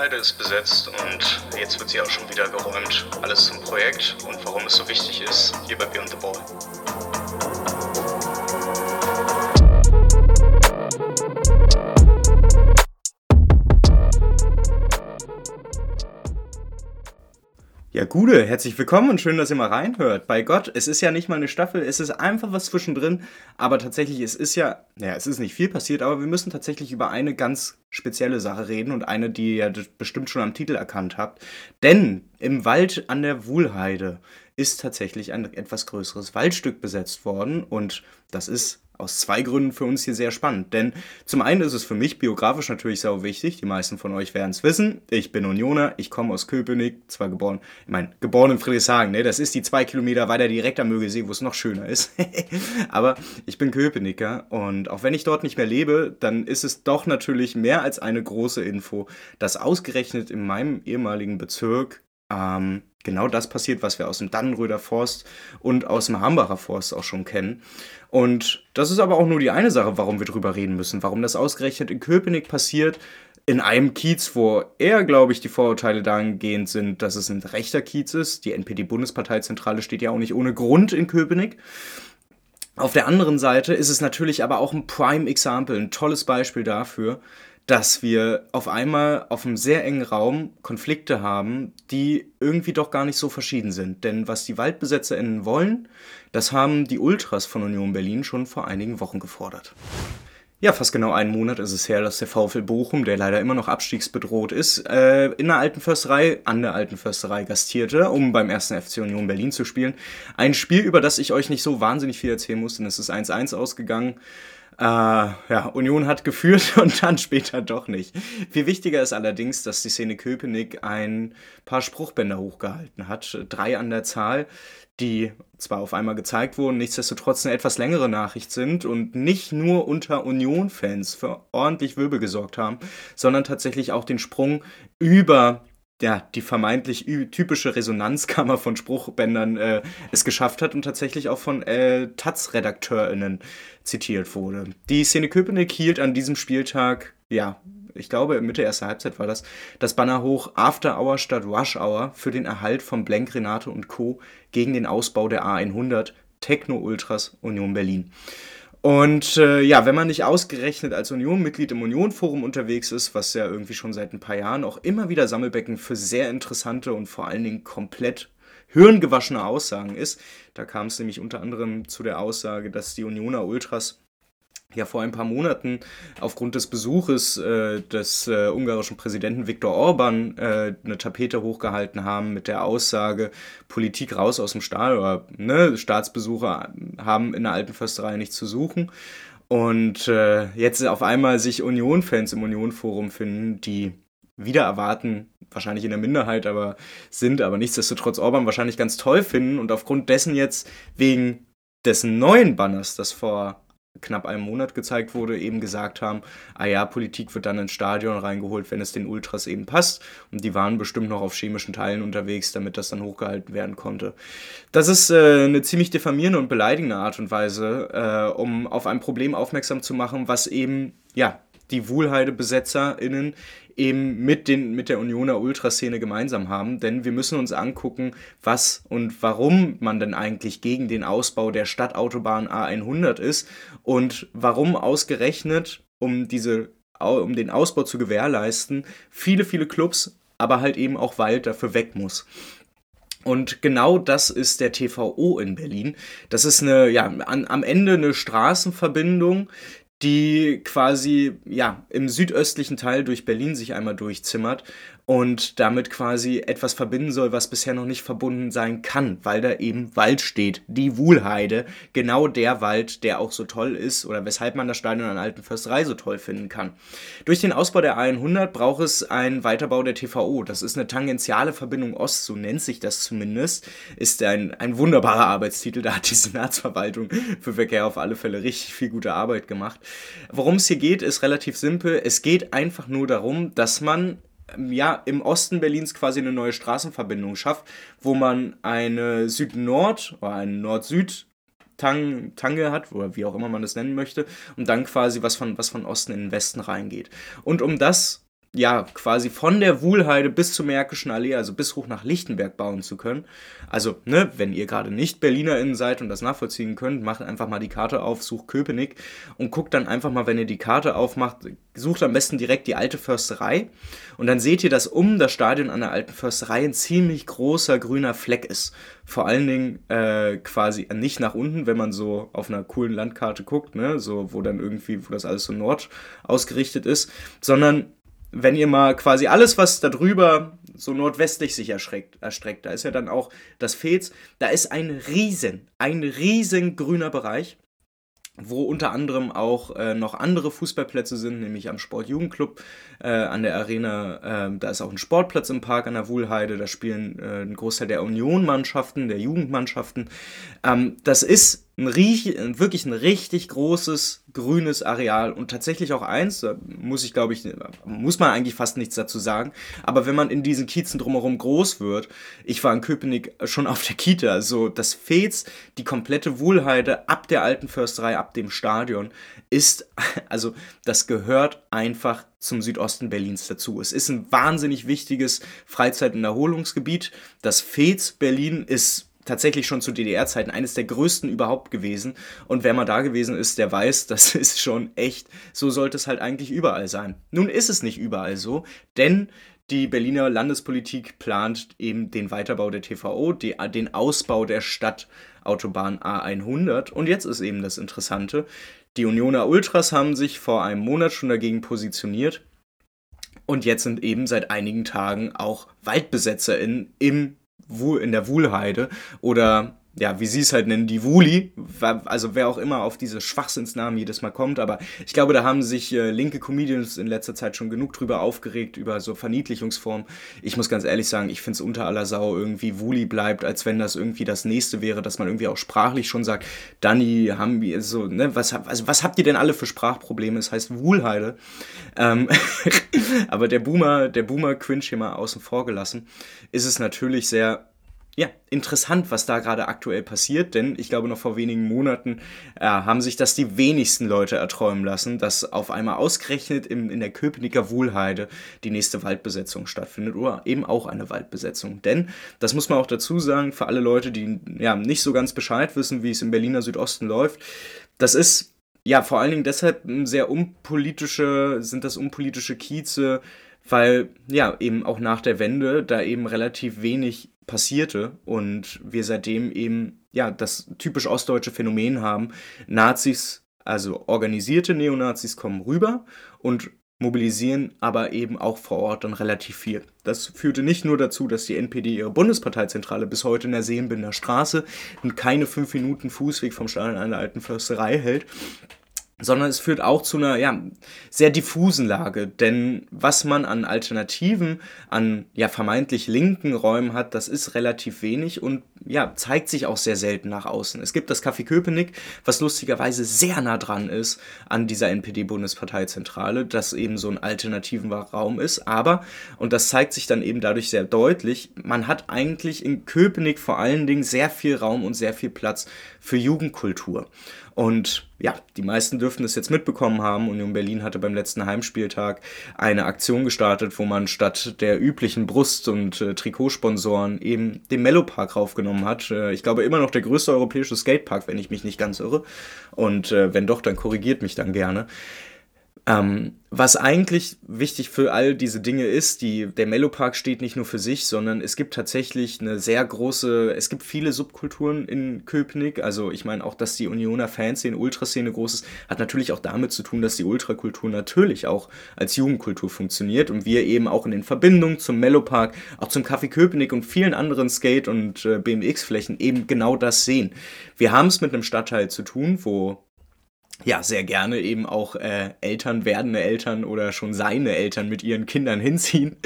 Wuhlheide ist besetzt und jetzt wird sie auch schon wieder geräumt. Alles zum Projekt und warum es so wichtig ist, hier bei Beyond the Ball. Ja, Gude, herzlich willkommen und schön, dass ihr mal reinhört. Bei Gott, es ist ja nicht mal eine Staffel, es ist einfach was zwischendrin, aber tatsächlich, es ist ja, naja, es ist nicht viel passiert, aber wir müssen tatsächlich über eine ganz spezielle Sache reden und eine, die ihr bestimmt schon am Titel erkannt habt. Denn im Wald an der Wuhlheide ist tatsächlich ein etwas größeres Waldstück besetzt worden und das ist aus zwei Gründen für uns hier sehr spannend. Denn zum einen ist es für mich biografisch natürlich sau wichtig. Die meisten von euch werden es wissen. Ich bin Unioner, ich komme aus Köpenick, zwar geboren, ich meine, geboren in Friedrichshagen, ne? Das ist die zwei Kilometer weiter direkt am Mögesee, wo es noch schöner ist. Aber ich bin Köpenicker und auch wenn ich dort nicht mehr lebe, dann ist es doch natürlich mehr als eine große Info, dass ausgerechnet in meinem ehemaligen Bezirk ähm, genau das passiert, was wir aus dem Dannenröder Forst und aus dem Hambacher Forst auch schon kennen. Und das ist aber auch nur die eine Sache, warum wir drüber reden müssen, warum das ausgerechnet in Köpenick passiert, in einem Kiez, wo eher, glaube ich, die Vorurteile dahingehend sind, dass es ein rechter Kiez ist. Die NPD-Bundesparteizentrale steht ja auch nicht ohne Grund in Köpenick. Auf der anderen Seite ist es natürlich aber auch ein Prime Example, ein tolles Beispiel dafür, dass wir auf einmal auf einem sehr engen Raum Konflikte haben, die irgendwie doch gar nicht so verschieden sind. Denn was die WaldbesetzerInnen wollen, das haben die Ultras von Union Berlin schon vor einigen Wochen gefordert. Ja, fast genau einen Monat ist es her, dass der VfL Bochum, der leider immer noch abstiegsbedroht ist, äh, in der Alten Försterei, an der Alten Försterei gastierte, um beim ersten FC Union Berlin zu spielen. Ein Spiel, über das ich euch nicht so wahnsinnig viel erzählen muss, denn es ist 1-1 ausgegangen. Äh, ja, Union hat geführt und dann später doch nicht. Viel wichtiger ist allerdings, dass die Szene Köpenick ein paar Spruchbänder hochgehalten hat. Drei an der Zahl, die zwar auf einmal gezeigt wurden, nichtsdestotrotz eine etwas längere Nachricht sind und nicht nur unter Union-Fans für ordentlich Wirbel gesorgt haben, sondern tatsächlich auch den Sprung über ja, die vermeintlich typische Resonanzkammer von Spruchbändern äh, es geschafft hat und tatsächlich auch von äh, Taz-RedakteurInnen zitiert wurde. Die Szene Köpenick hielt an diesem Spieltag, ja, ich glaube Mitte erster Halbzeit war das, das Banner hoch After Hour statt Rush Hour für den Erhalt von Blank, Renate und Co. gegen den Ausbau der A100 Techno Ultras Union Berlin. Und äh, ja, wenn man nicht ausgerechnet als Union-Mitglied im Union-Forum unterwegs ist, was ja irgendwie schon seit ein paar Jahren auch immer wieder Sammelbecken für sehr interessante und vor allen Dingen komplett hirngewaschene Aussagen ist, da kam es nämlich unter anderem zu der Aussage, dass die Unioner Ultras ja vor ein paar Monaten aufgrund des Besuches äh, des äh, ungarischen Präsidenten Viktor Orban äh, eine Tapete hochgehalten haben mit der Aussage Politik raus aus dem Stahl oder ne, Staatsbesucher haben in der alten Försterei nichts zu suchen. Und äh, jetzt auf einmal sich Union-Fans im Union-Forum finden, die wieder erwarten, wahrscheinlich in der Minderheit, aber sind, aber nichtsdestotrotz Orban wahrscheinlich ganz toll finden und aufgrund dessen jetzt wegen dessen neuen Banners, das vor knapp einem Monat gezeigt wurde, eben gesagt haben, ah ja, Politik wird dann ins Stadion reingeholt, wenn es den Ultras eben passt. Und die waren bestimmt noch auf chemischen Teilen unterwegs, damit das dann hochgehalten werden konnte. Das ist äh, eine ziemlich diffamierende und beleidigende Art und Weise, äh, um auf ein Problem aufmerksam zu machen, was eben, ja, die Wuhlheide-BesetzerInnen eben mit, den, mit der Unioner Ultraszene gemeinsam haben. Denn wir müssen uns angucken, was und warum man denn eigentlich gegen den Ausbau der Stadtautobahn A100 ist und warum ausgerechnet, um, diese, um den Ausbau zu gewährleisten, viele, viele Clubs, aber halt eben auch Wald dafür weg muss. Und genau das ist der TVO in Berlin. Das ist eine, ja, an, am Ende eine Straßenverbindung, die quasi ja im südöstlichen Teil durch Berlin sich einmal durchzimmert und damit quasi etwas verbinden soll, was bisher noch nicht verbunden sein kann, weil da eben Wald steht, die Wuhlheide, genau der Wald, der auch so toll ist oder weshalb man das Stadion an Alten Försterei so toll finden kann. Durch den Ausbau der A100 braucht es einen Weiterbau der TVO. Das ist eine tangentiale Verbindung Ost, so nennt sich das zumindest. Ist ein, ein wunderbarer Arbeitstitel, da hat die Senatsverwaltung für Verkehr auf alle Fälle richtig viel gute Arbeit gemacht. Worum es hier geht, ist relativ simpel. Es geht einfach nur darum, dass man ja, im Osten Berlins quasi eine neue Straßenverbindung schafft, wo man eine Süd-Nord oder eine Nord-Süd Tang, Tange hat, oder wie auch immer man das nennen möchte, und dann quasi was von, was von Osten in den Westen reingeht. Und um das ja, quasi von der Wuhlheide bis zur Märkischen Allee, also bis hoch nach Lichtenberg bauen zu können. Also, ne, wenn ihr gerade nicht BerlinerInnen seid und das nachvollziehen könnt, macht einfach mal die Karte auf, sucht Köpenick und guckt dann einfach mal, wenn ihr die Karte aufmacht, sucht am besten direkt die alte Försterei und dann seht ihr, dass um das Stadion an der alten Försterei ein ziemlich großer grüner Fleck ist. Vor allen Dingen äh, quasi nicht nach unten, wenn man so auf einer coolen Landkarte guckt, ne, so wo dann irgendwie, wo das alles so nord ausgerichtet ist, sondern wenn ihr mal quasi alles, was da drüber so nordwestlich sich erstreckt, erstreckt, da ist ja dann auch das Fels, da ist ein riesen, ein riesen grüner Bereich, wo unter anderem auch äh, noch andere Fußballplätze sind, nämlich am Sportjugendclub äh, an der Arena. Äh, da ist auch ein Sportplatz im Park an der Wuhlheide, da spielen äh, ein Großteil der Union-Mannschaften, der Jugendmannschaften. Ähm, das ist ein, wirklich ein richtig großes grünes Areal und tatsächlich auch eins, da muss ich glaube ich, muss man eigentlich fast nichts dazu sagen, aber wenn man in diesen Kiezen drumherum groß wird, ich war in Köpenick schon auf der Kita, also das Fez, die komplette Wohlheide ab der alten Försterei, ab dem Stadion, ist, also das gehört einfach zum Südosten Berlins dazu. Es ist ein wahnsinnig wichtiges Freizeit- und Erholungsgebiet. Das Fez Berlin ist tatsächlich schon zu DDR-Zeiten eines der größten überhaupt gewesen. Und wer mal da gewesen ist, der weiß, das ist schon echt, so sollte es halt eigentlich überall sein. Nun ist es nicht überall so, denn die Berliner Landespolitik plant eben den Weiterbau der TVO, die, den Ausbau der Stadtautobahn A100. Und jetzt ist eben das Interessante, die Unioner Ultras haben sich vor einem Monat schon dagegen positioniert. Und jetzt sind eben seit einigen Tagen auch WaldbesetzerInnen im in der Wuhlheide oder ja, wie sie es halt nennen, die Wuli, also wer auch immer auf diese Schwachsinnsnamen jedes Mal kommt, aber ich glaube, da haben sich äh, linke Comedians in letzter Zeit schon genug drüber aufgeregt, über so Verniedlichungsformen. Ich muss ganz ehrlich sagen, ich finde es unter aller Sau irgendwie Wuli bleibt, als wenn das irgendwie das nächste wäre, dass man irgendwie auch sprachlich schon sagt, Danny, haben wir so, ne, was, also was habt ihr denn alle für Sprachprobleme? Es heißt Wuhlheide. Ähm, aber der Boomer, der Boomer-Quinch hier mal außen vor gelassen, ist es natürlich sehr ja, interessant, was da gerade aktuell passiert, denn ich glaube, noch vor wenigen Monaten äh, haben sich das die wenigsten Leute erträumen lassen, dass auf einmal ausgerechnet im, in der Köpenicker Wohlheide die nächste Waldbesetzung stattfindet oder eben auch eine Waldbesetzung. Denn, das muss man auch dazu sagen, für alle Leute, die ja nicht so ganz Bescheid wissen, wie es im Berliner Südosten läuft, das ist ja vor allen Dingen deshalb sehr unpolitische, sind das unpolitische Kieze, weil ja eben auch nach der Wende da eben relativ wenig passierte und wir seitdem eben ja das typisch ostdeutsche Phänomen haben. Nazis, also organisierte Neonazis kommen rüber und mobilisieren aber eben auch vor Ort dann relativ viel. Das führte nicht nur dazu, dass die NPD ihre Bundesparteizentrale bis heute in der Seelenbinder Straße und keine fünf Minuten Fußweg vom Stadion einer alten Försterei hält, sondern es führt auch zu einer ja, sehr diffusen Lage. Denn was man an Alternativen, an ja, vermeintlich linken Räumen hat, das ist relativ wenig und ja, zeigt sich auch sehr selten nach außen. Es gibt das Café Köpenick, was lustigerweise sehr nah dran ist an dieser NPD-Bundesparteizentrale, das eben so ein alternativen Raum ist. Aber, und das zeigt sich dann eben dadurch sehr deutlich, man hat eigentlich in Köpenick vor allen Dingen sehr viel Raum und sehr viel Platz für Jugendkultur. Und ja, die meisten dürften es jetzt mitbekommen haben. Union Berlin hatte beim letzten Heimspieltag eine Aktion gestartet, wo man statt der üblichen Brust- und äh, Trikotsponsoren eben den Mellopark raufgenommen hat. Äh, ich glaube immer noch der größte europäische Skatepark, wenn ich mich nicht ganz irre. Und äh, wenn doch, dann korrigiert mich dann gerne. Ähm, was eigentlich wichtig für all diese Dinge ist, die, der Mellopark steht nicht nur für sich, sondern es gibt tatsächlich eine sehr große, es gibt viele Subkulturen in Köpenick. Also ich meine auch, dass die Unioner Fanszene, Ultraszene groß ist, hat natürlich auch damit zu tun, dass die Ultrakultur natürlich auch als Jugendkultur funktioniert und wir eben auch in den Verbindungen zum Mellopark, auch zum Café Köpenick und vielen anderen Skate- und äh, BMX-Flächen eben genau das sehen. Wir haben es mit einem Stadtteil zu tun, wo ja, sehr gerne eben auch äh, Eltern, werdende Eltern oder schon seine Eltern mit ihren Kindern hinziehen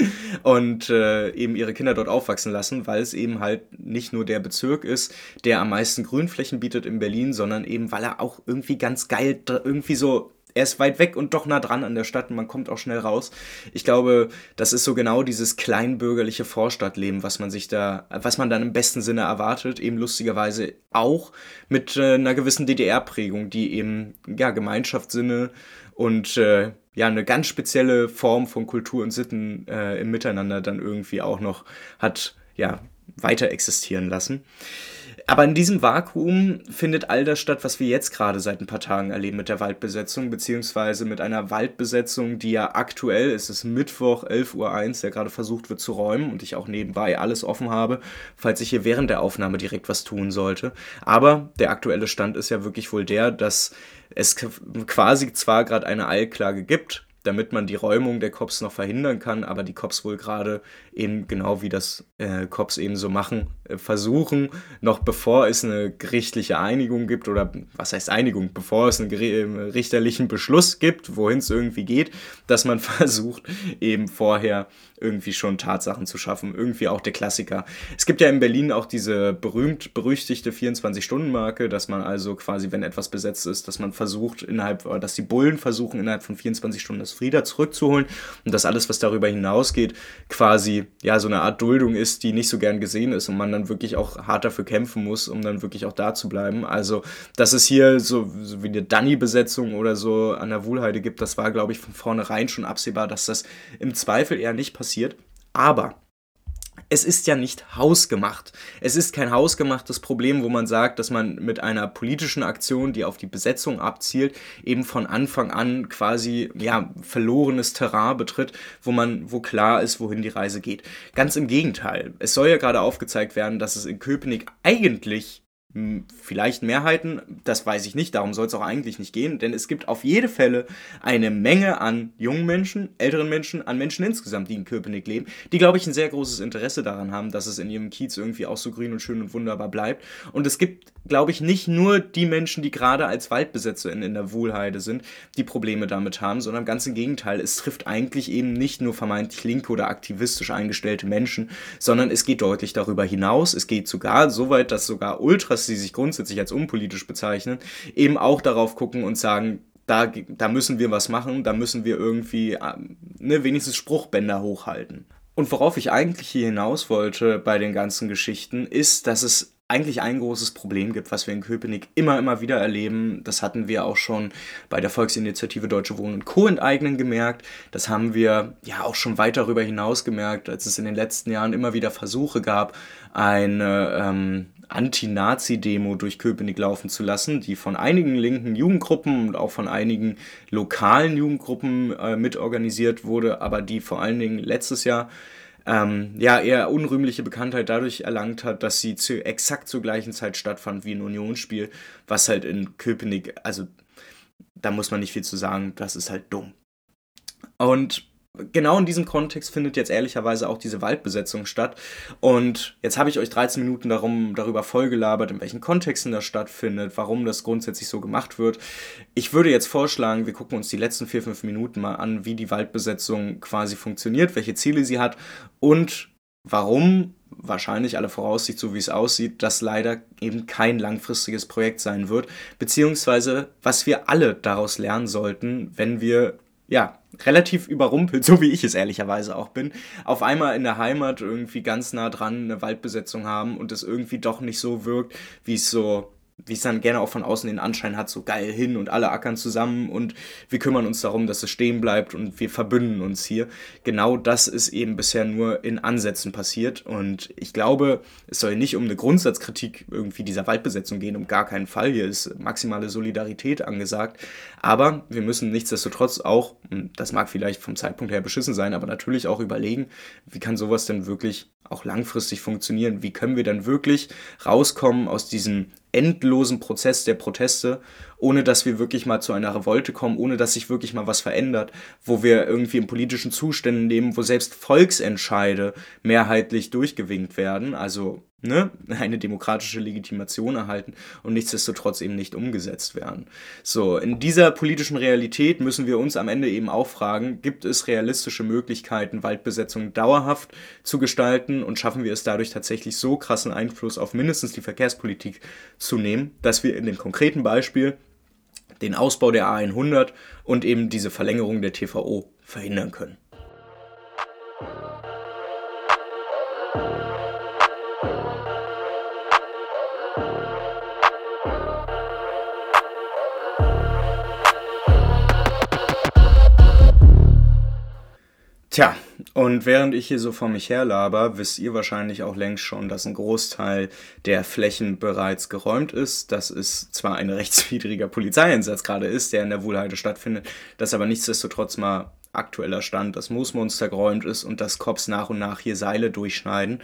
und äh, eben ihre Kinder dort aufwachsen lassen, weil es eben halt nicht nur der Bezirk ist, der am meisten Grünflächen bietet in Berlin, sondern eben weil er auch irgendwie ganz geil, irgendwie so er ist weit weg und doch nah dran an der Stadt und man kommt auch schnell raus. Ich glaube, das ist so genau dieses kleinbürgerliche Vorstadtleben, was man sich da, was man dann im besten Sinne erwartet, eben lustigerweise auch mit äh, einer gewissen DDR-Prägung, die eben ja Gemeinschaftssinne und äh, ja eine ganz spezielle Form von Kultur und Sitten äh, im Miteinander dann irgendwie auch noch hat ja weiter existieren lassen. Aber in diesem Vakuum findet all das statt, was wir jetzt gerade seit ein paar Tagen erleben mit der Waldbesetzung, beziehungsweise mit einer Waldbesetzung, die ja aktuell, es ist Mittwoch 11.01 Uhr, der gerade versucht wird zu räumen und ich auch nebenbei alles offen habe, falls ich hier während der Aufnahme direkt was tun sollte. Aber der aktuelle Stand ist ja wirklich wohl der, dass es quasi zwar gerade eine Eilklage gibt, damit man die Räumung der Cops noch verhindern kann, aber die Cops wohl gerade eben genau wie das äh, Cops eben so machen, äh, versuchen, noch bevor es eine gerichtliche Einigung gibt oder was heißt Einigung, bevor es einen äh, richterlichen Beschluss gibt, wohin es irgendwie geht, dass man versucht, eben vorher irgendwie schon Tatsachen zu schaffen. Irgendwie auch der Klassiker. Es gibt ja in Berlin auch diese berühmt berüchtigte 24-Stunden-Marke, dass man also quasi, wenn etwas besetzt ist, dass man versucht, innerhalb, dass die Bullen versuchen, innerhalb von 24 Stunden das Frieda zurückzuholen und dass alles, was darüber hinausgeht, quasi ja so eine Art Duldung ist, die nicht so gern gesehen ist und man dann wirklich auch hart dafür kämpfen muss, um dann wirklich auch da zu bleiben. Also, dass es hier so, so wie eine Danny-Besetzung oder so an der Wohlheide gibt, das war, glaube ich, von vornherein schon absehbar, dass das im Zweifel eher nicht passiert. Aber es ist ja nicht hausgemacht. Es ist kein hausgemachtes Problem, wo man sagt, dass man mit einer politischen Aktion, die auf die Besetzung abzielt, eben von Anfang an quasi ja verlorenes Terrain betritt, wo man wo klar ist, wohin die Reise geht. Ganz im Gegenteil. Es soll ja gerade aufgezeigt werden, dass es in Köpenick eigentlich vielleicht Mehrheiten, das weiß ich nicht, darum soll es auch eigentlich nicht gehen, denn es gibt auf jede Fälle eine Menge an jungen Menschen, älteren Menschen, an Menschen insgesamt, die in Köpenick leben, die, glaube ich, ein sehr großes Interesse daran haben, dass es in ihrem Kiez irgendwie auch so grün und schön und wunderbar bleibt. Und es gibt, glaube ich, nicht nur die Menschen, die gerade als Waldbesetzer in, in der Wohlheide sind, die Probleme damit haben, sondern ganz im Gegenteil, es trifft eigentlich eben nicht nur vermeintlich linke oder aktivistisch eingestellte Menschen, sondern es geht deutlich darüber hinaus. Es geht sogar so weit, dass sogar Ultras die sich grundsätzlich als unpolitisch bezeichnen, eben auch darauf gucken und sagen, da, da müssen wir was machen, da müssen wir irgendwie ähm, ne, wenigstens Spruchbänder hochhalten. Und worauf ich eigentlich hier hinaus wollte bei den ganzen Geschichten, ist, dass es eigentlich ein großes Problem gibt, was wir in Köpenick immer, immer wieder erleben. Das hatten wir auch schon bei der Volksinitiative Deutsche Wohnen und Co. enteignen gemerkt. Das haben wir ja auch schon weit darüber hinaus gemerkt, als es in den letzten Jahren immer wieder Versuche gab, eine ähm, Anti-Nazi-Demo durch Köpenick laufen zu lassen, die von einigen linken Jugendgruppen und auch von einigen lokalen Jugendgruppen äh, mitorganisiert wurde, aber die vor allen Dingen letztes Jahr ähm, ja eher unrühmliche Bekanntheit dadurch erlangt hat, dass sie zu, exakt zur gleichen Zeit stattfand wie ein Unionsspiel, was halt in Köpenick, also da muss man nicht viel zu sagen, das ist halt dumm. Und genau in diesem Kontext findet jetzt ehrlicherweise auch diese Waldbesetzung statt. Und jetzt habe ich euch 13 Minuten darum, darüber vollgelabert, in welchen Kontexten das stattfindet, warum das grundsätzlich so gemacht wird. Ich würde jetzt vorschlagen, wir gucken uns die letzten 4, 5 Minuten mal an, wie die Waldbesetzung quasi funktioniert, welche Ziele sie hat und warum wahrscheinlich alle Voraussicht, so wie es aussieht, das leider eben kein langfristiges Projekt sein wird, beziehungsweise was wir alle daraus lernen sollten, wenn wir ja, relativ überrumpelt, so wie ich es ehrlicherweise auch bin, auf einmal in der Heimat irgendwie ganz nah dran eine Waldbesetzung haben und es irgendwie doch nicht so wirkt, wie es so wie es dann gerne auch von außen den Anschein hat, so geil hin und alle ackern zusammen und wir kümmern uns darum, dass es stehen bleibt und wir verbünden uns hier. Genau das ist eben bisher nur in Ansätzen passiert und ich glaube, es soll nicht um eine Grundsatzkritik irgendwie dieser Waldbesetzung gehen, um gar keinen Fall. Hier ist maximale Solidarität angesagt, aber wir müssen nichtsdestotrotz auch, das mag vielleicht vom Zeitpunkt her beschissen sein, aber natürlich auch überlegen, wie kann sowas denn wirklich auch langfristig funktionieren? Wie können wir dann wirklich rauskommen aus diesem endlosen Prozess der Proteste, ohne dass wir wirklich mal zu einer Revolte kommen, ohne dass sich wirklich mal was verändert, wo wir irgendwie in politischen Zuständen leben, wo selbst Volksentscheide mehrheitlich durchgewinkt werden, also ne, eine demokratische Legitimation erhalten und nichtsdestotrotz eben nicht umgesetzt werden. So, in dieser politischen Realität müssen wir uns am Ende eben auch fragen, gibt es realistische Möglichkeiten, Waldbesetzung dauerhaft zu gestalten und schaffen wir es dadurch tatsächlich so krassen Einfluss auf mindestens die Verkehrspolitik zu nehmen, dass wir in dem konkreten Beispiel den Ausbau der A100 und eben diese Verlängerung der TVO verhindern können. Tja, und während ich hier so vor mich her laber, wisst ihr wahrscheinlich auch längst schon, dass ein Großteil der Flächen bereits geräumt ist. Dass es zwar ein rechtswidriger Polizeieinsatz gerade ist, der in der Wohlheide stattfindet, dass aber nichtsdestotrotz mal aktueller Stand, das Moosmonster geräumt ist und dass Cops nach und nach hier Seile durchschneiden.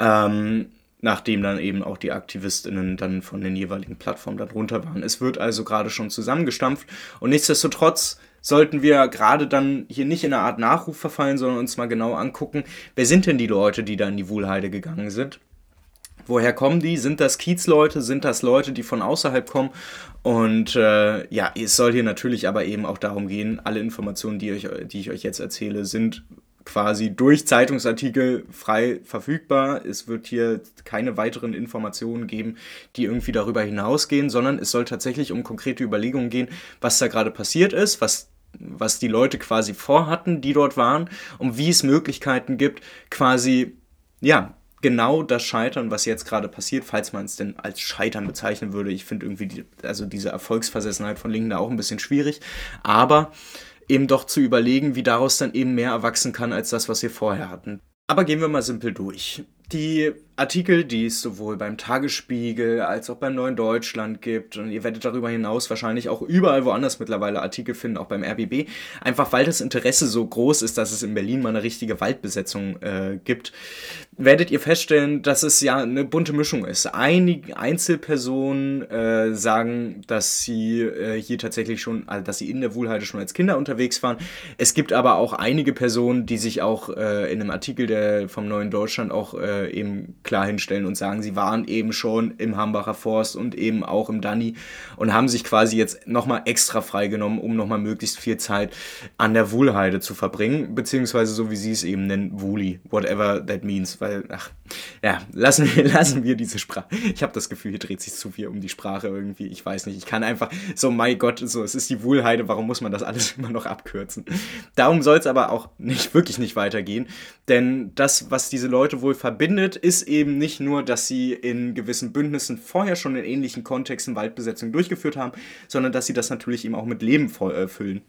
Ähm, nachdem dann eben auch die AktivistInnen dann von den jeweiligen Plattformen darunter waren. Es wird also gerade schon zusammengestampft und nichtsdestotrotz sollten wir gerade dann hier nicht in eine Art Nachruf verfallen, sondern uns mal genau angucken, wer sind denn die Leute, die da in die Wohlheide gegangen sind? Woher kommen die? Sind das Kiezleute? Sind das Leute, die von außerhalb kommen? Und äh, ja, es soll hier natürlich aber eben auch darum gehen, alle Informationen, die, euch, die ich euch jetzt erzähle, sind quasi durch Zeitungsartikel frei verfügbar. Es wird hier keine weiteren Informationen geben, die irgendwie darüber hinausgehen, sondern es soll tatsächlich um konkrete Überlegungen gehen, was da gerade passiert ist, was was die Leute quasi vorhatten, die dort waren, und wie es Möglichkeiten gibt, quasi, ja, genau das Scheitern, was jetzt gerade passiert, falls man es denn als Scheitern bezeichnen würde. Ich finde irgendwie, die, also diese Erfolgsversessenheit von Linken da auch ein bisschen schwierig, aber eben doch zu überlegen, wie daraus dann eben mehr erwachsen kann als das, was wir vorher hatten. Aber gehen wir mal simpel durch. Die Artikel, die es sowohl beim Tagesspiegel als auch beim Neuen Deutschland gibt. Und ihr werdet darüber hinaus wahrscheinlich auch überall woanders mittlerweile Artikel finden, auch beim RBB. Einfach weil das Interesse so groß ist, dass es in Berlin mal eine richtige Waldbesetzung äh, gibt, werdet ihr feststellen, dass es ja eine bunte Mischung ist. Einige Einzelpersonen äh, sagen, dass sie äh, hier tatsächlich schon, also dass sie in der Wohlheide schon als Kinder unterwegs waren. Es gibt aber auch einige Personen, die sich auch äh, in einem Artikel der, vom Neuen Deutschland auch äh, eben klar hinstellen und sagen, sie waren eben schon im Hambacher Forst und eben auch im Danny und haben sich quasi jetzt nochmal extra freigenommen, um nochmal möglichst viel Zeit an der Wohlheide zu verbringen, beziehungsweise so wie sie es eben nennen, Wuli, whatever that means, weil, ach, ja, lassen wir, lassen wir diese Sprache. Ich habe das Gefühl, hier dreht sich zu viel um die Sprache irgendwie, ich weiß nicht, ich kann einfach, so, mein Gott, so, es ist die Wohlheide, warum muss man das alles immer noch abkürzen? Darum soll es aber auch nicht, wirklich nicht weitergehen, denn das, was diese Leute wohl verbindet, ist eben nicht nur, dass sie in gewissen Bündnissen vorher schon in ähnlichen Kontexten Waldbesetzung durchgeführt haben, sondern dass sie das natürlich eben auch mit Leben äh, füllen.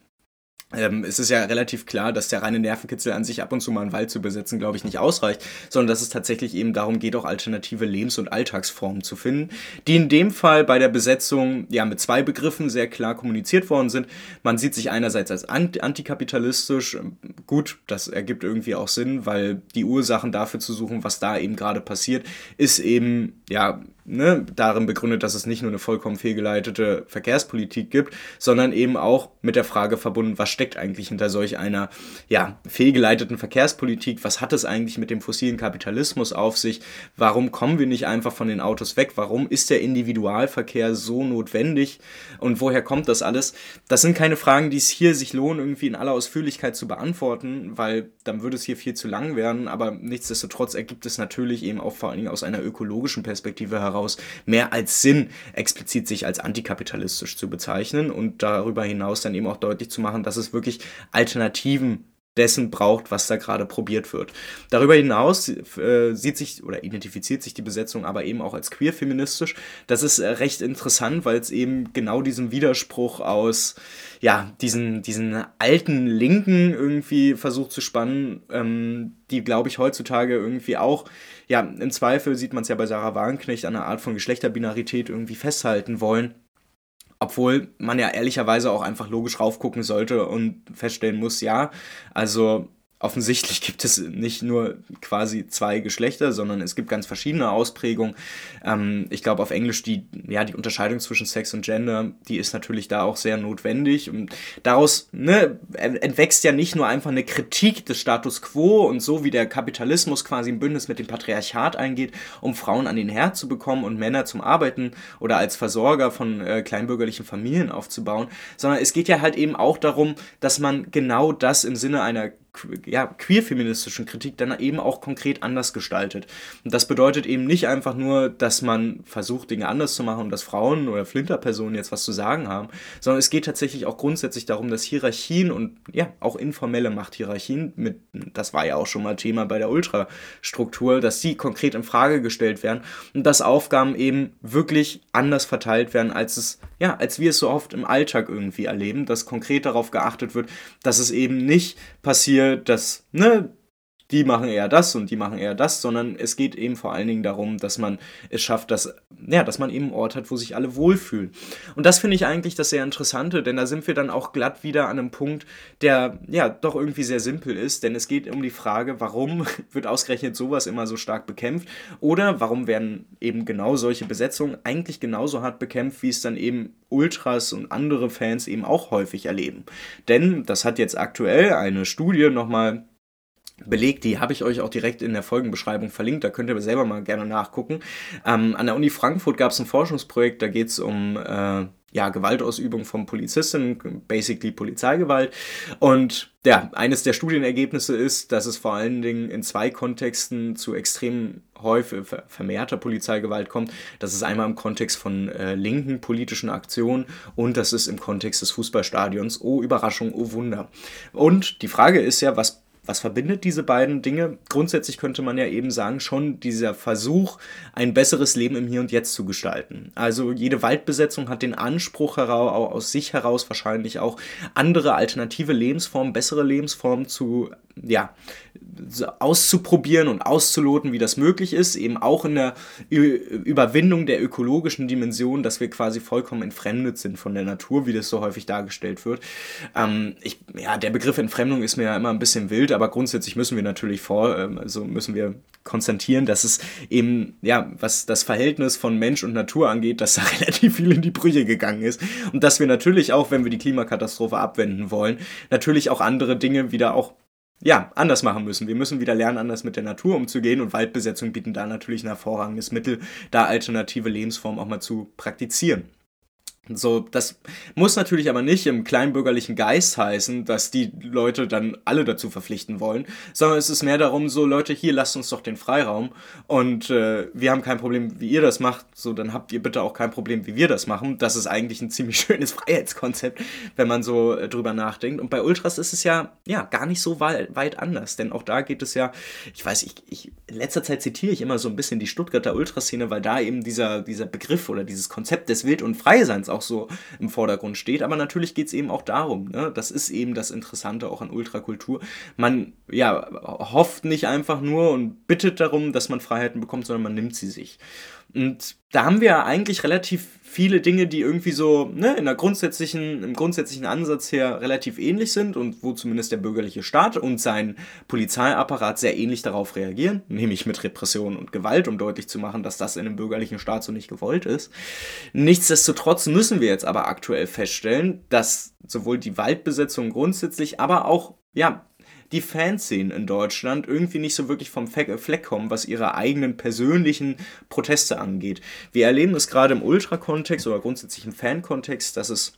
Ähm, es ist ja relativ klar, dass der reine Nervenkitzel an sich ab und zu mal einen Wald zu besetzen, glaube ich, nicht ausreicht, sondern dass es tatsächlich eben darum geht, auch alternative Lebens- und Alltagsformen zu finden, die in dem Fall bei der Besetzung ja mit zwei Begriffen sehr klar kommuniziert worden sind. Man sieht sich einerseits als antikapitalistisch, gut, das ergibt irgendwie auch Sinn, weil die Ursachen dafür zu suchen, was da eben gerade passiert, ist eben ja ne, darin begründet, dass es nicht nur eine vollkommen fehlgeleitete Verkehrspolitik gibt, sondern eben auch mit der Frage verbunden, was steckt eigentlich hinter solch einer ja, fehlgeleiteten Verkehrspolitik, was hat es eigentlich mit dem fossilen Kapitalismus auf sich, warum kommen wir nicht einfach von den Autos weg, warum ist der Individualverkehr so notwendig? Und woher kommt das alles? Das sind keine Fragen, die es hier sich lohnen, irgendwie in aller Ausführlichkeit zu beantworten, weil dann würde es hier viel zu lang werden, aber nichtsdestotrotz ergibt es natürlich eben auch vor allen Dingen aus einer ökologischen Perspektive heraus heraus mehr als Sinn, explizit sich als antikapitalistisch zu bezeichnen und darüber hinaus dann eben auch deutlich zu machen, dass es wirklich Alternativen dessen braucht, was da gerade probiert wird. Darüber hinaus äh, sieht sich oder identifiziert sich die Besetzung aber eben auch als queer-feministisch. Das ist äh, recht interessant, weil es eben genau diesen Widerspruch aus, ja, diesen, diesen alten Linken irgendwie versucht zu spannen, ähm, die, glaube ich, heutzutage irgendwie auch, ja, im Zweifel sieht man es ja bei Sarah Wagenknecht an einer Art von Geschlechterbinarität irgendwie festhalten wollen. Obwohl man ja ehrlicherweise auch einfach logisch raufgucken sollte und feststellen muss, ja, also offensichtlich gibt es nicht nur quasi zwei Geschlechter, sondern es gibt ganz verschiedene Ausprägungen. Ähm, ich glaube, auf Englisch die, ja, die Unterscheidung zwischen Sex und Gender, die ist natürlich da auch sehr notwendig. Und daraus ne, entwächst ja nicht nur einfach eine Kritik des Status quo und so, wie der Kapitalismus quasi im Bündnis mit dem Patriarchat eingeht, um Frauen an den Herd zu bekommen und Männer zum Arbeiten oder als Versorger von äh, kleinbürgerlichen Familien aufzubauen, sondern es geht ja halt eben auch darum, dass man genau das im Sinne einer ja, queer-feministischen Kritik dann eben auch konkret anders gestaltet. Und das bedeutet eben nicht einfach nur, dass man versucht, Dinge anders zu machen und dass Frauen oder Flinterpersonen jetzt was zu sagen haben, sondern es geht tatsächlich auch grundsätzlich darum, dass Hierarchien und ja, auch informelle Machthierarchien, mit, das war ja auch schon mal Thema bei der Ultrastruktur, dass die konkret in Frage gestellt werden und dass Aufgaben eben wirklich anders verteilt werden, als es, ja, als wir es so oft im Alltag irgendwie erleben, dass konkret darauf geachtet wird, dass es eben nicht passiert, dass, ne, die machen eher das und die machen eher das, sondern es geht eben vor allen Dingen darum, dass man es schafft, dass, ja, dass man eben einen Ort hat, wo sich alle wohlfühlen. Und das finde ich eigentlich das sehr Interessante, denn da sind wir dann auch glatt wieder an einem Punkt, der ja doch irgendwie sehr simpel ist, denn es geht um die Frage, warum wird ausgerechnet sowas immer so stark bekämpft oder warum werden eben genau solche Besetzungen eigentlich genauso hart bekämpft, wie es dann eben Ultras und andere Fans eben auch häufig erleben. Denn das hat jetzt aktuell eine Studie nochmal belegt, die habe ich euch auch direkt in der Folgenbeschreibung verlinkt, da könnt ihr selber mal gerne nachgucken. Ähm, an der Uni Frankfurt gab es ein Forschungsprojekt, da geht es um äh, ja, Gewaltausübung von Polizisten, basically Polizeigewalt. Und ja, eines der Studienergebnisse ist, dass es vor allen Dingen in zwei Kontexten zu extrem häufig vermehrter Polizeigewalt kommt. Das ist einmal im Kontext von äh, linken politischen Aktionen und das ist im Kontext des Fußballstadions. Oh Überraschung, oh Wunder. Und die Frage ist ja, was was verbindet diese beiden Dinge? Grundsätzlich könnte man ja eben sagen, schon dieser Versuch, ein besseres Leben im Hier und Jetzt zu gestalten. Also jede Waldbesetzung hat den Anspruch heraus, aus sich heraus wahrscheinlich auch andere alternative Lebensformen, bessere Lebensformen zu ja, auszuprobieren und auszuloten, wie das möglich ist, eben auch in der Überwindung der ökologischen Dimension, dass wir quasi vollkommen entfremdet sind von der Natur, wie das so häufig dargestellt wird. Ähm, ich, ja, der Begriff Entfremdung ist mir ja immer ein bisschen wild, aber grundsätzlich müssen wir natürlich vor, ähm, also müssen wir konstatieren, dass es eben, ja, was das Verhältnis von Mensch und Natur angeht, dass da relativ viel in die Brüche gegangen ist und dass wir natürlich auch, wenn wir die Klimakatastrophe abwenden wollen, natürlich auch andere Dinge wieder auch ja, anders machen müssen. Wir müssen wieder lernen, anders mit der Natur umzugehen und Waldbesetzungen bieten da natürlich ein hervorragendes Mittel, da alternative Lebensformen auch mal zu praktizieren. So, das muss natürlich aber nicht im kleinbürgerlichen Geist heißen, dass die Leute dann alle dazu verpflichten wollen, sondern es ist mehr darum, so Leute, hier lasst uns doch den Freiraum und äh, wir haben kein Problem, wie ihr das macht, so dann habt ihr bitte auch kein Problem, wie wir das machen. Das ist eigentlich ein ziemlich schönes Freiheitskonzept, wenn man so äh, drüber nachdenkt. Und bei Ultras ist es ja, ja gar nicht so weit, anders, denn auch da geht es ja, ich weiß, ich, ich in letzter Zeit zitiere ich immer so ein bisschen die Stuttgarter Ultraszene, weil da eben dieser, dieser Begriff oder dieses Konzept des Wild- und Freiseins auch so im Vordergrund steht. Aber natürlich geht es eben auch darum, ne? das ist eben das Interessante auch an Ultrakultur. Man ja, hofft nicht einfach nur und bittet darum, dass man Freiheiten bekommt, sondern man nimmt sie sich. Und da haben wir eigentlich relativ viele Dinge, die irgendwie so ne, in der grundsätzlichen, im grundsätzlichen Ansatz her relativ ähnlich sind und wo zumindest der bürgerliche Staat und sein Polizeiapparat sehr ähnlich darauf reagieren, nämlich mit Repression und Gewalt, um deutlich zu machen, dass das in einem bürgerlichen Staat so nicht gewollt ist. Nichtsdestotrotz müssen wir jetzt aber aktuell feststellen, dass sowohl die Waldbesetzung grundsätzlich, aber auch ja, die Fanszenen in Deutschland irgendwie nicht so wirklich vom Fleck kommen, was ihre eigenen persönlichen Proteste angeht. Wir erleben es gerade im Ultra-Kontext oder grundsätzlich im Fan-Kontext, dass es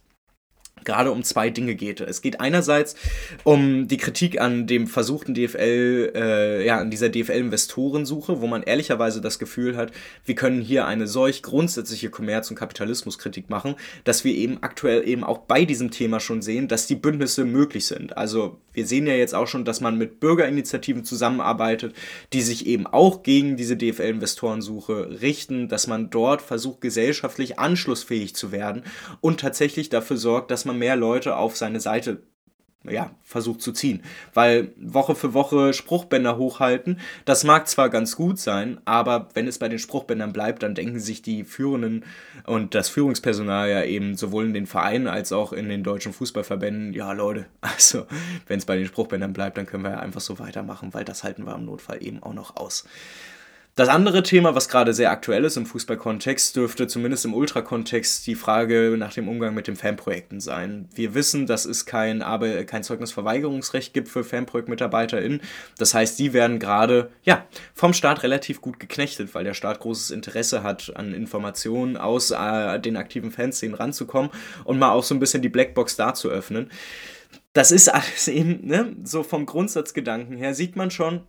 gerade um zwei Dinge geht. Es geht einerseits um die Kritik an dem versuchten DFL, äh, ja, an dieser DFL-Investorensuche, wo man ehrlicherweise das Gefühl hat, wir können hier eine solch grundsätzliche Kommerz- und Kapitalismuskritik machen, dass wir eben aktuell eben auch bei diesem Thema schon sehen, dass die Bündnisse möglich sind. Also wir sehen ja jetzt auch schon, dass man mit Bürgerinitiativen zusammenarbeitet, die sich eben auch gegen diese DFL-Investorensuche richten, dass man dort versucht, gesellschaftlich anschlussfähig zu werden und tatsächlich dafür sorgt, dass man man mehr Leute auf seine Seite ja, versucht zu ziehen. Weil Woche für Woche Spruchbänder hochhalten, das mag zwar ganz gut sein, aber wenn es bei den Spruchbändern bleibt, dann denken sich die Führenden und das Führungspersonal ja eben sowohl in den Vereinen als auch in den deutschen Fußballverbänden, ja Leute, also wenn es bei den Spruchbändern bleibt, dann können wir ja einfach so weitermachen, weil das halten wir im Notfall eben auch noch aus. Das andere Thema, was gerade sehr aktuell ist im Fußballkontext, dürfte zumindest im Ultrakontext die Frage nach dem Umgang mit den Fanprojekten sein. Wir wissen, dass es kein, aber kein Zeugnisverweigerungsrecht gibt für FanprojektmitarbeiterInnen. Das heißt, die werden gerade ja, vom Staat relativ gut geknechtet, weil der Staat großes Interesse hat, an Informationen aus äh, den aktiven Fanszenen ranzukommen und mal auch so ein bisschen die Blackbox da zu öffnen. das ist alles eben, ne, so vom Grundsatzgedanken her sieht man schon,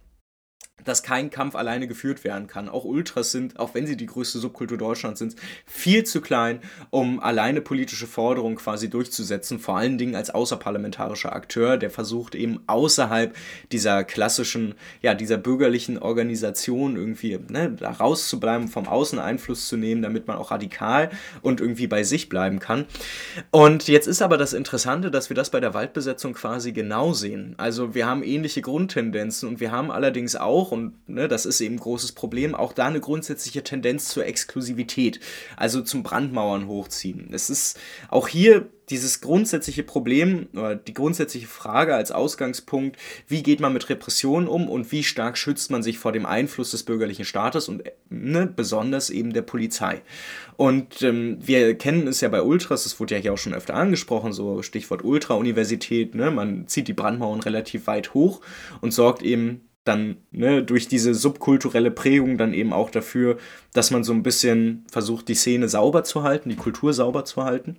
dass kein Kampf alleine geführt werden kann. Auch Ultras sind, auch wenn sie die größte Subkultur Deutschlands sind, viel zu klein, um alleine politische Forderungen quasi durchzusetzen. Vor allen Dingen als außerparlamentarischer Akteur, der versucht eben außerhalb dieser klassischen, ja, dieser bürgerlichen Organisation irgendwie ne, da rauszubleiben, vom Außen Einfluss zu nehmen, damit man auch radikal und irgendwie bei sich bleiben kann. Und jetzt ist aber das Interessante, dass wir das bei der Waldbesetzung quasi genau sehen. Also wir haben ähnliche Grundtendenzen und wir haben allerdings auch und ne, das ist eben ein großes Problem, auch da eine grundsätzliche Tendenz zur Exklusivität, also zum Brandmauern hochziehen. Es ist auch hier dieses grundsätzliche Problem oder die grundsätzliche Frage als Ausgangspunkt, wie geht man mit Repressionen um und wie stark schützt man sich vor dem Einfluss des bürgerlichen Staates und ne, besonders eben der Polizei. Und ähm, wir kennen es ja bei Ultras, das wurde ja hier auch schon öfter angesprochen, so Stichwort Ultra-Universität, ne, man zieht die Brandmauern relativ weit hoch und sorgt eben dann ne, durch diese subkulturelle Prägung dann eben auch dafür, dass man so ein bisschen versucht, die Szene sauber zu halten, die Kultur sauber zu halten.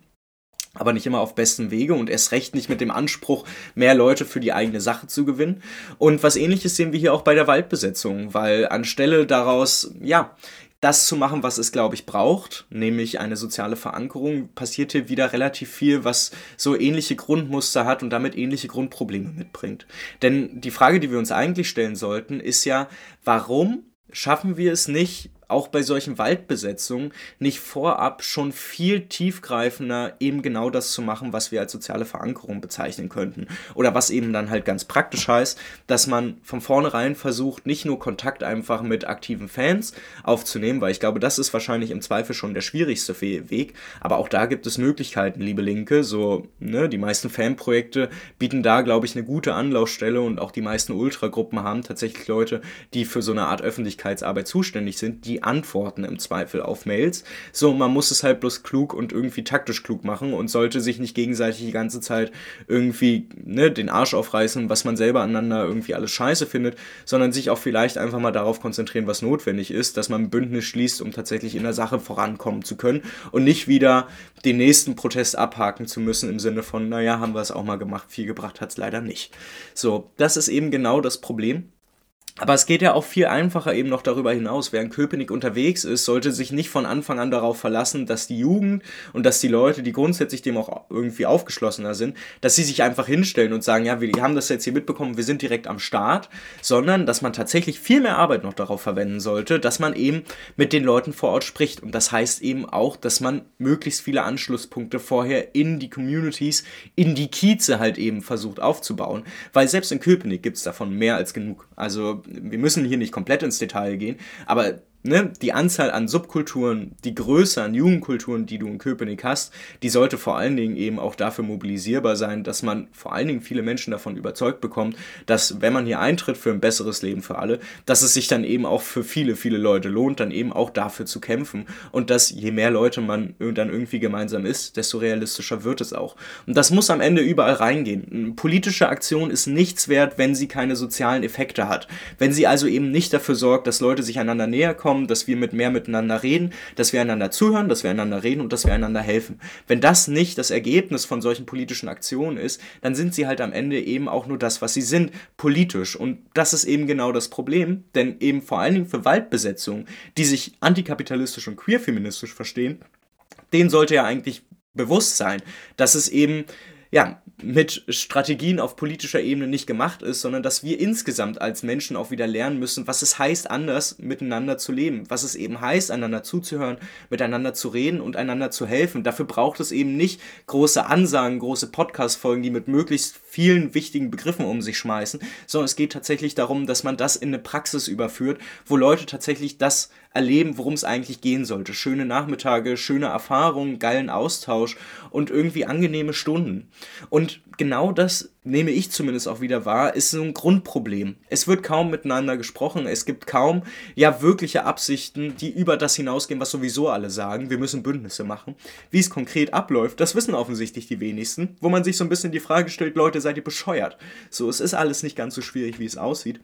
Aber nicht immer auf besten Wege und erst recht nicht mit dem Anspruch, mehr Leute für die eigene Sache zu gewinnen. Und was ähnliches sehen wir hier auch bei der Waldbesetzung, weil anstelle daraus, ja, das zu machen, was es, glaube ich, braucht, nämlich eine soziale Verankerung, passiert hier wieder relativ viel, was so ähnliche Grundmuster hat und damit ähnliche Grundprobleme mitbringt. Denn die Frage, die wir uns eigentlich stellen sollten, ist ja, warum schaffen wir es nicht, auch bei solchen Waldbesetzungen nicht vorab schon viel tiefgreifender eben genau das zu machen, was wir als soziale Verankerung bezeichnen könnten. Oder was eben dann halt ganz praktisch heißt, dass man von vornherein versucht, nicht nur Kontakt einfach mit aktiven Fans aufzunehmen, weil ich glaube, das ist wahrscheinlich im Zweifel schon der schwierigste Weg, aber auch da gibt es Möglichkeiten, liebe Linke, so, ne, die meisten Fanprojekte bieten da, glaube ich, eine gute Anlaufstelle und auch die meisten Ultragruppen haben tatsächlich Leute, die für so eine Art Öffentlichkeitsarbeit zuständig sind, die die antworten im Zweifel auf Mails. So, man muss es halt bloß klug und irgendwie taktisch klug machen und sollte sich nicht gegenseitig die ganze Zeit irgendwie ne, den Arsch aufreißen, was man selber aneinander irgendwie alles scheiße findet, sondern sich auch vielleicht einfach mal darauf konzentrieren, was notwendig ist, dass man ein Bündnis schließt, um tatsächlich in der Sache vorankommen zu können und nicht wieder den nächsten Protest abhaken zu müssen im Sinne von, naja, haben wir es auch mal gemacht, viel gebracht hat es leider nicht. So, das ist eben genau das Problem. Aber es geht ja auch viel einfacher eben noch darüber hinaus. Wer in Köpenick unterwegs ist, sollte sich nicht von Anfang an darauf verlassen, dass die Jugend und dass die Leute, die grundsätzlich dem auch irgendwie aufgeschlossener sind, dass sie sich einfach hinstellen und sagen, ja, wir haben das jetzt hier mitbekommen, wir sind direkt am Start, sondern dass man tatsächlich viel mehr Arbeit noch darauf verwenden sollte, dass man eben mit den Leuten vor Ort spricht. Und das heißt eben auch, dass man möglichst viele Anschlusspunkte vorher in die Communities, in die Kieze halt eben versucht aufzubauen. Weil selbst in Köpenick gibt es davon mehr als genug. Also wir müssen hier nicht komplett ins Detail gehen, aber ne, die Anzahl an Subkulturen, die Größe an Jugendkulturen, die du in Köpenick hast, die sollte vor allen Dingen eben auch dafür mobilisierbar sein, dass man vor allen Dingen viele Menschen davon überzeugt bekommt, dass wenn man hier eintritt für ein besseres Leben für alle, dass es sich dann eben auch für viele, viele Leute lohnt, dann eben auch dafür zu kämpfen und dass je mehr Leute man dann irgendwie gemeinsam ist, desto realistischer wird es auch. Und das muss am Ende überall reingehen. Politische Aktion ist nichts wert, wenn sie keine sozialen Effekte hat. Wenn sie also eben nicht dafür sorgt, dass Leute sich einander näher kommen, kommen, dass wir mit mehr miteinander reden, dass wir einander zuhören, dass wir einander reden und dass wir einander helfen. Wenn das nicht das Ergebnis von solchen politischen Aktionen ist, dann sind sie halt am Ende eben auch nur das, was sie sind, politisch. Und das ist eben genau das Problem, denn eben vor allen Dingen für Waldbesetzungen, die sich antikapitalistisch und queerfeministisch verstehen, denen sollte ja eigentlich bewusst sein, dass es eben ja, mit Strategien auf politischer Ebene nicht gemacht ist, sondern dass wir insgesamt als Menschen auch wieder lernen müssen, was es heißt, anders miteinander zu leben, was es eben heißt, einander zuzuhören, miteinander zu reden und einander zu helfen. Dafür braucht es eben nicht große Ansagen, große Podcast-Folgen, die mit möglichst vielen wichtigen Begriffen um sich schmeißen, sondern es geht tatsächlich darum, dass man das in eine Praxis überführt, wo Leute tatsächlich das erleben, worum es eigentlich gehen sollte. Schöne Nachmittage, schöne Erfahrungen, geilen Austausch und irgendwie angenehme Stunden. Und genau das nehme ich zumindest auch wieder wahr, ist so ein Grundproblem. Es wird kaum miteinander gesprochen, es gibt kaum ja wirkliche Absichten, die über das hinausgehen, was sowieso alle sagen. Wir müssen Bündnisse machen. Wie es konkret abläuft, das wissen offensichtlich die wenigsten, wo man sich so ein bisschen die Frage stellt, Leute, seid ihr bescheuert? So, es ist alles nicht ganz so schwierig, wie es aussieht.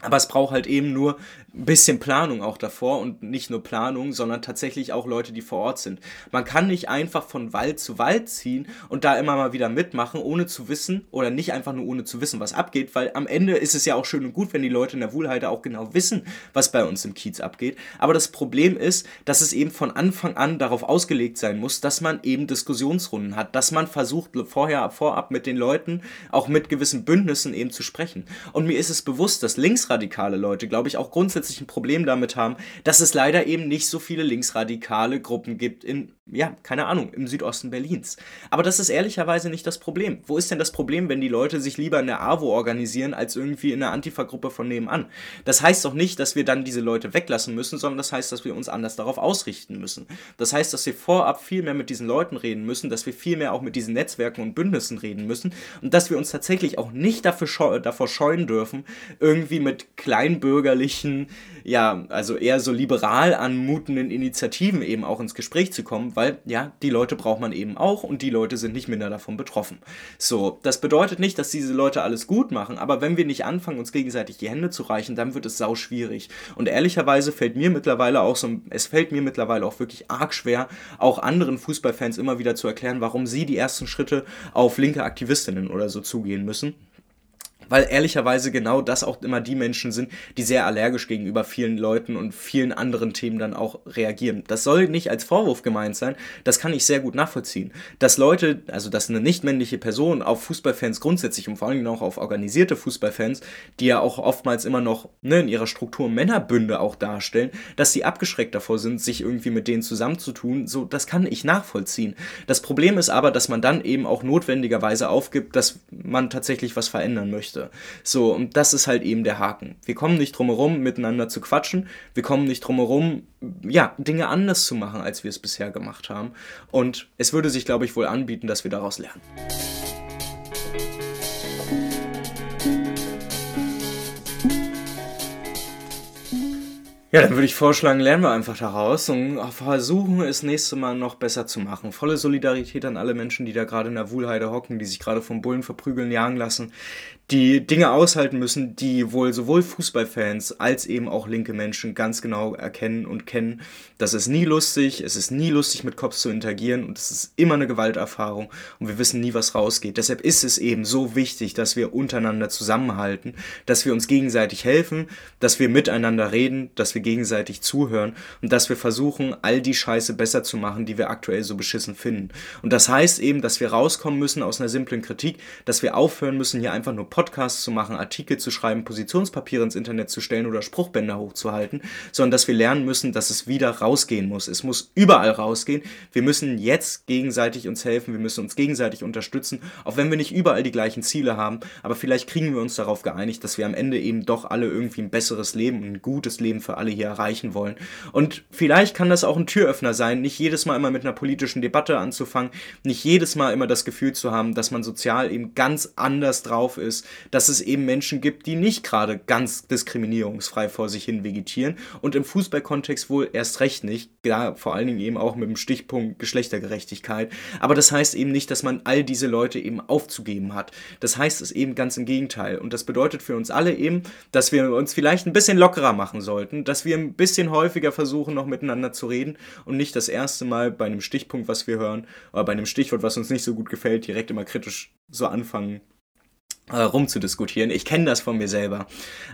Aber es braucht halt eben nur ein bisschen Planung auch davor und nicht nur Planung, sondern tatsächlich auch Leute, die vor Ort sind. Man kann nicht einfach von Wald zu Wald ziehen und da immer mal wieder mitmachen, ohne zu wissen oder nicht einfach nur ohne zu wissen, was abgeht, weil am Ende ist es ja auch schön und gut, wenn die Leute in der Wuhlheide auch genau wissen, was bei uns im Kiez abgeht. Aber das Problem ist, dass es eben von Anfang an darauf ausgelegt sein muss, dass man eben Diskussionsrunden hat, dass man versucht, vorher, vorab mit den Leuten, auch mit gewissen Bündnissen eben zu sprechen. Und mir ist es bewusst, dass linksradikale Leute, glaube ich, auch grundsätzlich ein Problem damit haben, dass es leider eben nicht so viele linksradikale Gruppen gibt in, ja, keine Ahnung, im Südosten Berlins. Aber das ist ehrlicherweise nicht das Problem. Wo ist denn das Problem, wenn die Leute sich lieber in der AWO organisieren, als irgendwie in der Antifa-Gruppe von nebenan? Das heißt doch nicht, dass wir dann diese Leute weglassen müssen, sondern das heißt, dass wir uns anders darauf ausrichten müssen. Das heißt, dass wir vorab viel mehr mit diesen Leuten reden müssen, dass wir viel mehr auch mit diesen Netzwerken und Bündnissen reden müssen und dass wir uns tatsächlich auch nicht dafür scheu davor scheuen dürfen, irgendwie mit kleinbürgerlichen ja, also eher so liberal anmutenden Initiativen eben auch ins Gespräch zu kommen, weil ja, die Leute braucht man eben auch und die Leute sind nicht minder davon betroffen. So, das bedeutet nicht, dass diese Leute alles gut machen, aber wenn wir nicht anfangen, uns gegenseitig die Hände zu reichen, dann wird es sau schwierig. Und ehrlicherweise fällt mir mittlerweile auch so, es fällt mir mittlerweile auch wirklich arg schwer, auch anderen Fußballfans immer wieder zu erklären, warum sie die ersten Schritte auf linke Aktivistinnen oder so zugehen müssen weil ehrlicherweise genau das auch immer die Menschen sind, die sehr allergisch gegenüber vielen Leuten und vielen anderen Themen dann auch reagieren. Das soll nicht als Vorwurf gemeint sein, das kann ich sehr gut nachvollziehen. Dass Leute, also dass eine nicht männliche Person auf Fußballfans grundsätzlich und vor allem auch auf organisierte Fußballfans, die ja auch oftmals immer noch ne, in ihrer Struktur Männerbünde auch darstellen, dass sie abgeschreckt davor sind, sich irgendwie mit denen zusammenzutun, so das kann ich nachvollziehen. Das Problem ist aber, dass man dann eben auch notwendigerweise aufgibt, dass man tatsächlich was verändern möchte musste. So, und das ist halt eben der Haken. Wir kommen nicht drum herum, miteinander zu quatschen. Wir kommen nicht drum herum, ja, Dinge anders zu machen, als wir es bisher gemacht haben. Und es würde sich, glaube ich, wohl anbieten, dass wir daraus lernen. Ja, dann würde ich vorschlagen, lernen wir einfach daraus und versuchen es nächste Mal noch besser zu machen. Volle Solidarität an alle Menschen, die da gerade in der Wuhlheide hocken, die sich gerade vom Bullen verprügeln, jagen lassen, die Dinge aushalten müssen, die wohl sowohl Fußballfans als eben auch linke Menschen ganz genau erkennen und kennen. Das ist nie lustig, es ist nie lustig mit Cops zu interagieren und es ist immer eine Gewalterfahrung und wir wissen nie, was rausgeht. Deshalb ist es eben so wichtig, dass wir untereinander zusammenhalten, dass wir uns gegenseitig helfen, dass wir miteinander reden, dass wir gegenseitig zuhören und dass wir versuchen, all die Scheiße besser zu machen, die wir aktuell so beschissen finden. Und das heißt eben, dass wir rauskommen müssen aus einer simplen Kritik, dass wir aufhören müssen, hier einfach nur Podcasts zu machen, Artikel zu schreiben, Positionspapiere ins Internet zu stellen oder Spruchbänder hochzuhalten, sondern dass wir lernen müssen, dass es wieder rausgehen muss. Es muss überall rausgehen. Wir müssen jetzt gegenseitig uns helfen, wir müssen uns gegenseitig unterstützen, auch wenn wir nicht überall die gleichen Ziele haben, aber vielleicht kriegen wir uns darauf geeinigt, dass wir am Ende eben doch alle irgendwie ein besseres Leben, ein gutes Leben für alle hier erreichen wollen. Und vielleicht kann das auch ein Türöffner sein, nicht jedes Mal immer mit einer politischen Debatte anzufangen, nicht jedes Mal immer das Gefühl zu haben, dass man sozial eben ganz anders drauf ist, dass es eben Menschen gibt, die nicht gerade ganz diskriminierungsfrei vor sich hin vegetieren und im Fußballkontext wohl erst recht nicht, ja, vor allen Dingen eben auch mit dem Stichpunkt Geschlechtergerechtigkeit. Aber das heißt eben nicht, dass man all diese Leute eben aufzugeben hat. Das heißt es eben ganz im Gegenteil. Und das bedeutet für uns alle eben, dass wir uns vielleicht ein bisschen lockerer machen sollten, dass wir ein bisschen häufiger versuchen, noch miteinander zu reden und nicht das erste Mal bei einem Stichpunkt, was wir hören, oder bei einem Stichwort, was uns nicht so gut gefällt, direkt immer kritisch so anfangen äh, rumzudiskutieren. Ich kenne das von mir selber.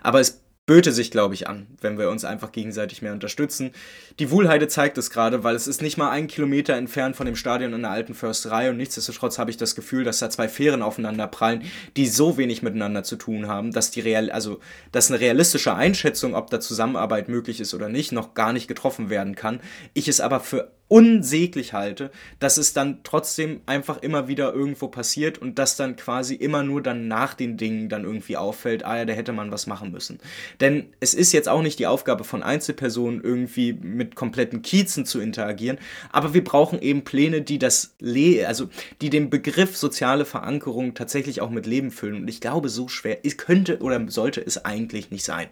Aber es böte sich, glaube ich, an, wenn wir uns einfach gegenseitig mehr unterstützen. Die Wuhlheide zeigt es gerade, weil es ist nicht mal ein Kilometer entfernt von dem Stadion in der alten Försterei und nichtsdestotrotz habe ich das Gefühl, dass da zwei Fähren aufeinander prallen, die so wenig miteinander zu tun haben, dass die real, also dass eine realistische Einschätzung, ob da Zusammenarbeit möglich ist oder nicht, noch gar nicht getroffen werden kann. Ich es aber für unsäglich halte, dass es dann trotzdem einfach immer wieder irgendwo passiert und dass dann quasi immer nur dann nach den Dingen dann irgendwie auffällt, ah ja, da hätte man was machen müssen. Denn es ist jetzt auch nicht die Aufgabe von Einzelpersonen irgendwie mit kompletten Kiezen zu interagieren, aber wir brauchen eben Pläne, die das Le also die den Begriff soziale Verankerung tatsächlich auch mit Leben füllen und ich glaube, so schwer es könnte oder sollte es eigentlich nicht sein.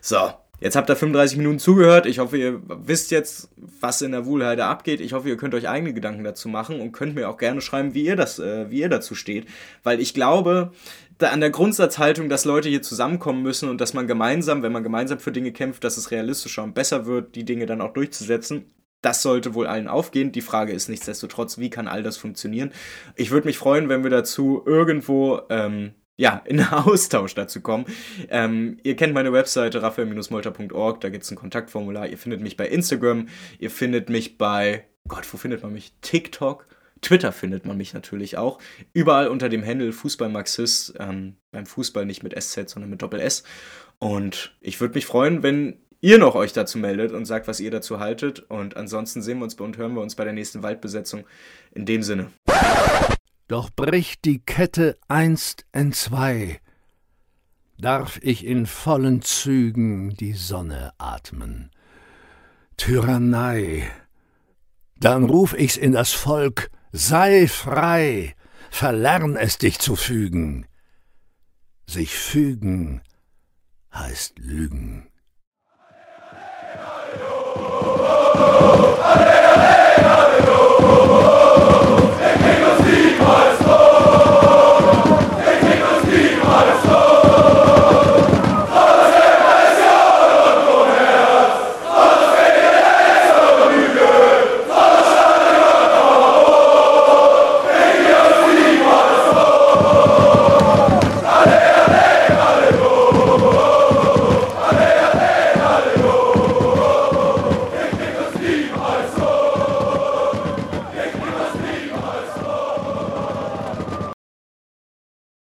So, Jetzt habt ihr 35 Minuten zugehört. Ich hoffe, ihr wisst jetzt, was in der Wuhlheide abgeht. Ich hoffe, ihr könnt euch eigene Gedanken dazu machen und könnt mir auch gerne schreiben, wie ihr das, äh, wie ihr dazu steht. Weil ich glaube, an der Grundsatzhaltung, dass Leute hier zusammenkommen müssen und dass man gemeinsam, wenn man gemeinsam für Dinge kämpft, dass es realistischer und besser wird, die Dinge dann auch durchzusetzen. Das sollte wohl allen aufgehen. Die Frage ist nichtsdestotrotz, wie kann all das funktionieren? Ich würde mich freuen, wenn wir dazu irgendwo ähm, ja, in Austausch dazu kommen. Ähm, ihr kennt meine Webseite raphael-molter.org, da gibt es ein Kontaktformular. Ihr findet mich bei Instagram, ihr findet mich bei, Gott, wo findet man mich? TikTok. Twitter findet man mich natürlich auch. Überall unter dem Handle Fußballmarxist. Ähm, beim Fußball nicht mit SZ, sondern mit Doppel S. Und ich würde mich freuen, wenn ihr noch euch dazu meldet und sagt, was ihr dazu haltet. Und ansonsten sehen wir uns und hören wir uns bei der nächsten Waldbesetzung. In dem Sinne. Doch bricht die Kette einst entzwei, darf ich in vollen Zügen die Sonne atmen. Tyrannei! Dann ruf ich's in das Volk, sei frei, verlern es dich zu fügen. Sich fügen heißt lügen. Alleluia!